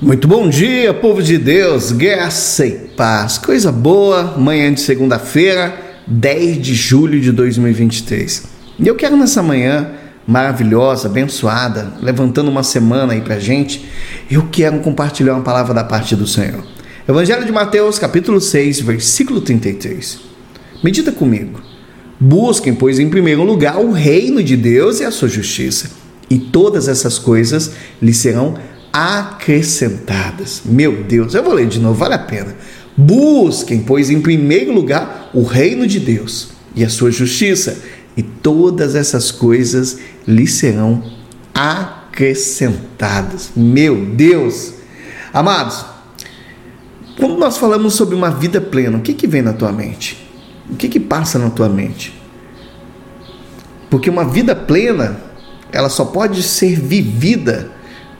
Muito bom dia, povo de Deus, graça e paz. Coisa boa, manhã de segunda-feira, 10 de julho de 2023. E eu quero nessa manhã maravilhosa, abençoada, levantando uma semana aí pra gente, eu quero compartilhar uma palavra da parte do Senhor. Evangelho de Mateus, capítulo 6, versículo 33. Medita comigo. Busquem, pois, em primeiro lugar o reino de Deus e a sua justiça, e todas essas coisas lhe serão acrescentadas. Meu Deus, eu vou ler de novo, vale a pena. Busquem, pois, em primeiro lugar o reino de Deus e a sua justiça, e todas essas coisas lhe serão acrescentadas. Meu Deus! Amados, quando nós falamos sobre uma vida plena, o que, que vem na tua mente? O que, que passa na tua mente? Porque uma vida plena, ela só pode ser vivida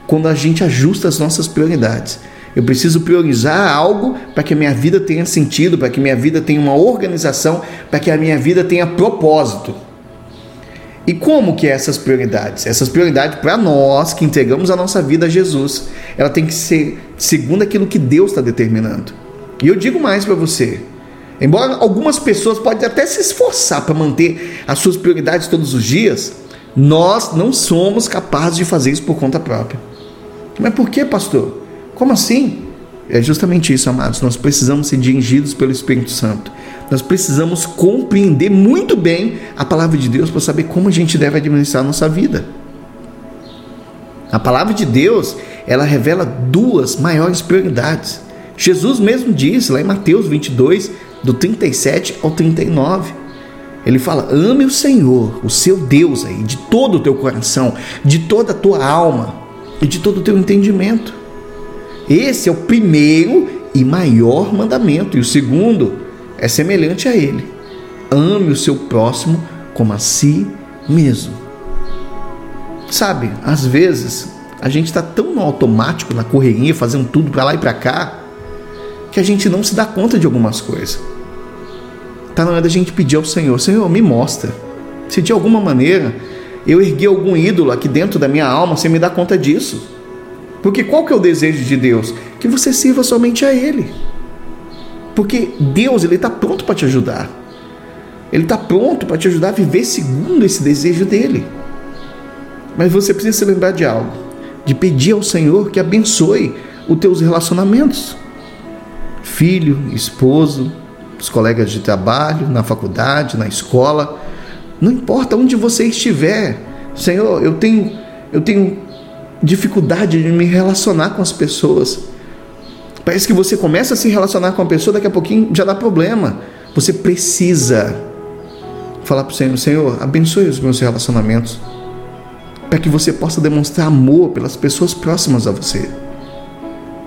quando a gente ajusta as nossas prioridades. Eu preciso priorizar algo para que a minha vida tenha sentido, para que minha vida tenha uma organização, para que a minha vida tenha propósito. E como que é essas prioridades? Essas prioridades para nós que entregamos a nossa vida a Jesus, ela tem que ser segundo aquilo que Deus está determinando. E eu digo mais para você, embora algumas pessoas podem até se esforçar para manter as suas prioridades todos os dias, nós não somos capazes de fazer isso por conta própria. Mas por que, pastor? Como assim? É justamente isso, amados. Nós precisamos ser dirigidos pelo Espírito Santo. Nós precisamos compreender muito bem a palavra de Deus para saber como a gente deve administrar a nossa vida. A palavra de Deus, ela revela duas maiores prioridades. Jesus mesmo disse lá em Mateus 22, do 37 ao 39. Ele fala: ame o Senhor, o seu Deus aí, de todo o teu coração, de toda a tua alma, e de todo o teu entendimento. Esse é o primeiro e maior mandamento, e o segundo é semelhante a ele: ame o seu próximo como a si mesmo. Sabe, às vezes a gente está tão no automático, na correria, fazendo tudo para lá e para cá, que a gente não se dá conta de algumas coisas. Está na hora da gente pedir ao Senhor: Senhor, me mostra. Se de alguma maneira eu ergui algum ídolo aqui dentro da minha alma sem me dar conta disso. Porque qual que é o desejo de Deus? Que você sirva somente a Ele. Porque Deus ele está pronto para te ajudar. Ele está pronto para te ajudar a viver segundo esse desejo dele. Mas você precisa se lembrar de algo, de pedir ao Senhor que abençoe os teus relacionamentos. Filho, esposo, os colegas de trabalho, na faculdade, na escola, não importa onde você estiver, Senhor, eu tenho, eu tenho dificuldade de me relacionar com as pessoas. Parece que você começa a se relacionar com a pessoa, daqui a pouquinho já dá problema. Você precisa falar para o Senhor: Senhor, abençoe os meus relacionamentos, para que você possa demonstrar amor pelas pessoas próximas a você.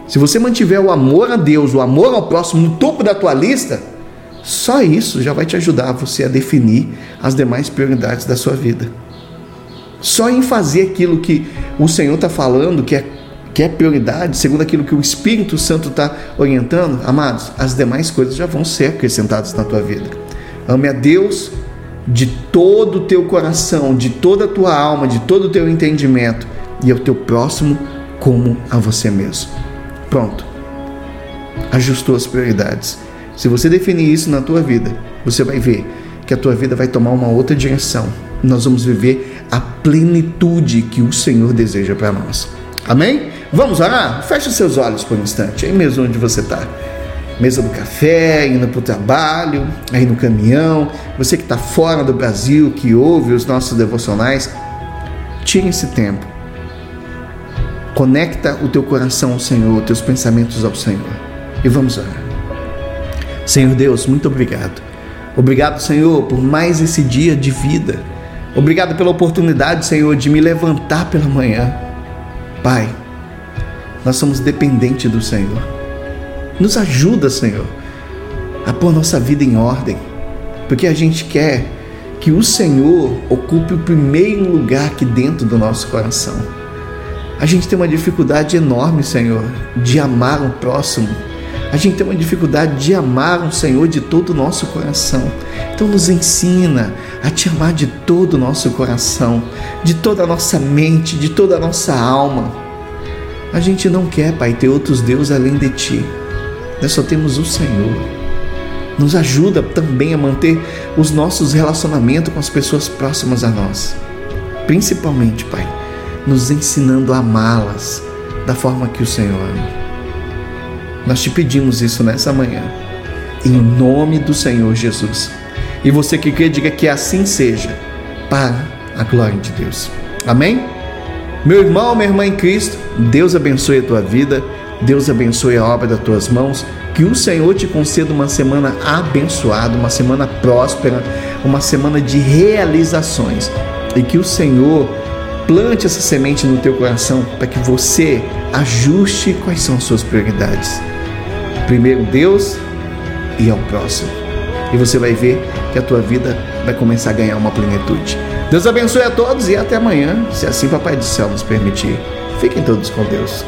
Se você mantiver o amor a Deus, o amor ao próximo no topo da tua lista, só isso já vai te ajudar você a definir as demais prioridades da sua vida. Só em fazer aquilo que o Senhor está falando, que é, que é prioridade, segundo aquilo que o Espírito Santo está orientando, amados, as demais coisas já vão ser acrescentadas na tua vida. Ame a Deus de todo o teu coração, de toda a tua alma, de todo o teu entendimento e ao teu próximo como a você mesmo. Pronto. Ajustou as prioridades se você definir isso na tua vida, você vai ver que a tua vida vai tomar uma outra direção. Nós vamos viver a plenitude que o Senhor deseja para nós. Amém? Vamos orar? Feche seus olhos por um instante, aí mesmo onde você está. Mesa do café, indo para o trabalho, aí no caminhão, você que está fora do Brasil, que ouve os nossos devocionais, tire esse tempo. Conecta o teu coração ao Senhor, teus pensamentos ao Senhor. E vamos orar. Senhor Deus, muito obrigado. Obrigado, Senhor, por mais esse dia de vida. Obrigado pela oportunidade, Senhor, de me levantar pela manhã. Pai, nós somos dependentes do Senhor. Nos ajuda, Senhor, a pôr nossa vida em ordem, porque a gente quer que o Senhor ocupe o primeiro lugar aqui dentro do nosso coração. A gente tem uma dificuldade enorme, Senhor, de amar o próximo a gente tem uma dificuldade de amar o Senhor de todo o nosso coração. Então nos ensina a te amar de todo o nosso coração, de toda a nossa mente, de toda a nossa alma. A gente não quer, Pai, ter outros deuses além de Ti. Nós só temos o Senhor. Nos ajuda também a manter os nossos relacionamentos com as pessoas próximas a nós. Principalmente, Pai, nos ensinando a amá-las da forma que o Senhor ama. Nós te pedimos isso nessa manhã, em nome do Senhor Jesus. E você que quer, diga que assim seja, para a glória de Deus. Amém? Meu irmão, minha irmã em Cristo, Deus abençoe a tua vida, Deus abençoe a obra das tuas mãos, que o Senhor te conceda uma semana abençoada, uma semana próspera, uma semana de realizações e que o Senhor plante essa semente no teu coração para que você ajuste quais são as suas prioridades. Primeiro Deus e ao próximo. E você vai ver que a tua vida vai começar a ganhar uma plenitude. Deus abençoe a todos e até amanhã, se assim Papai do Céu nos permitir. Fiquem todos com Deus.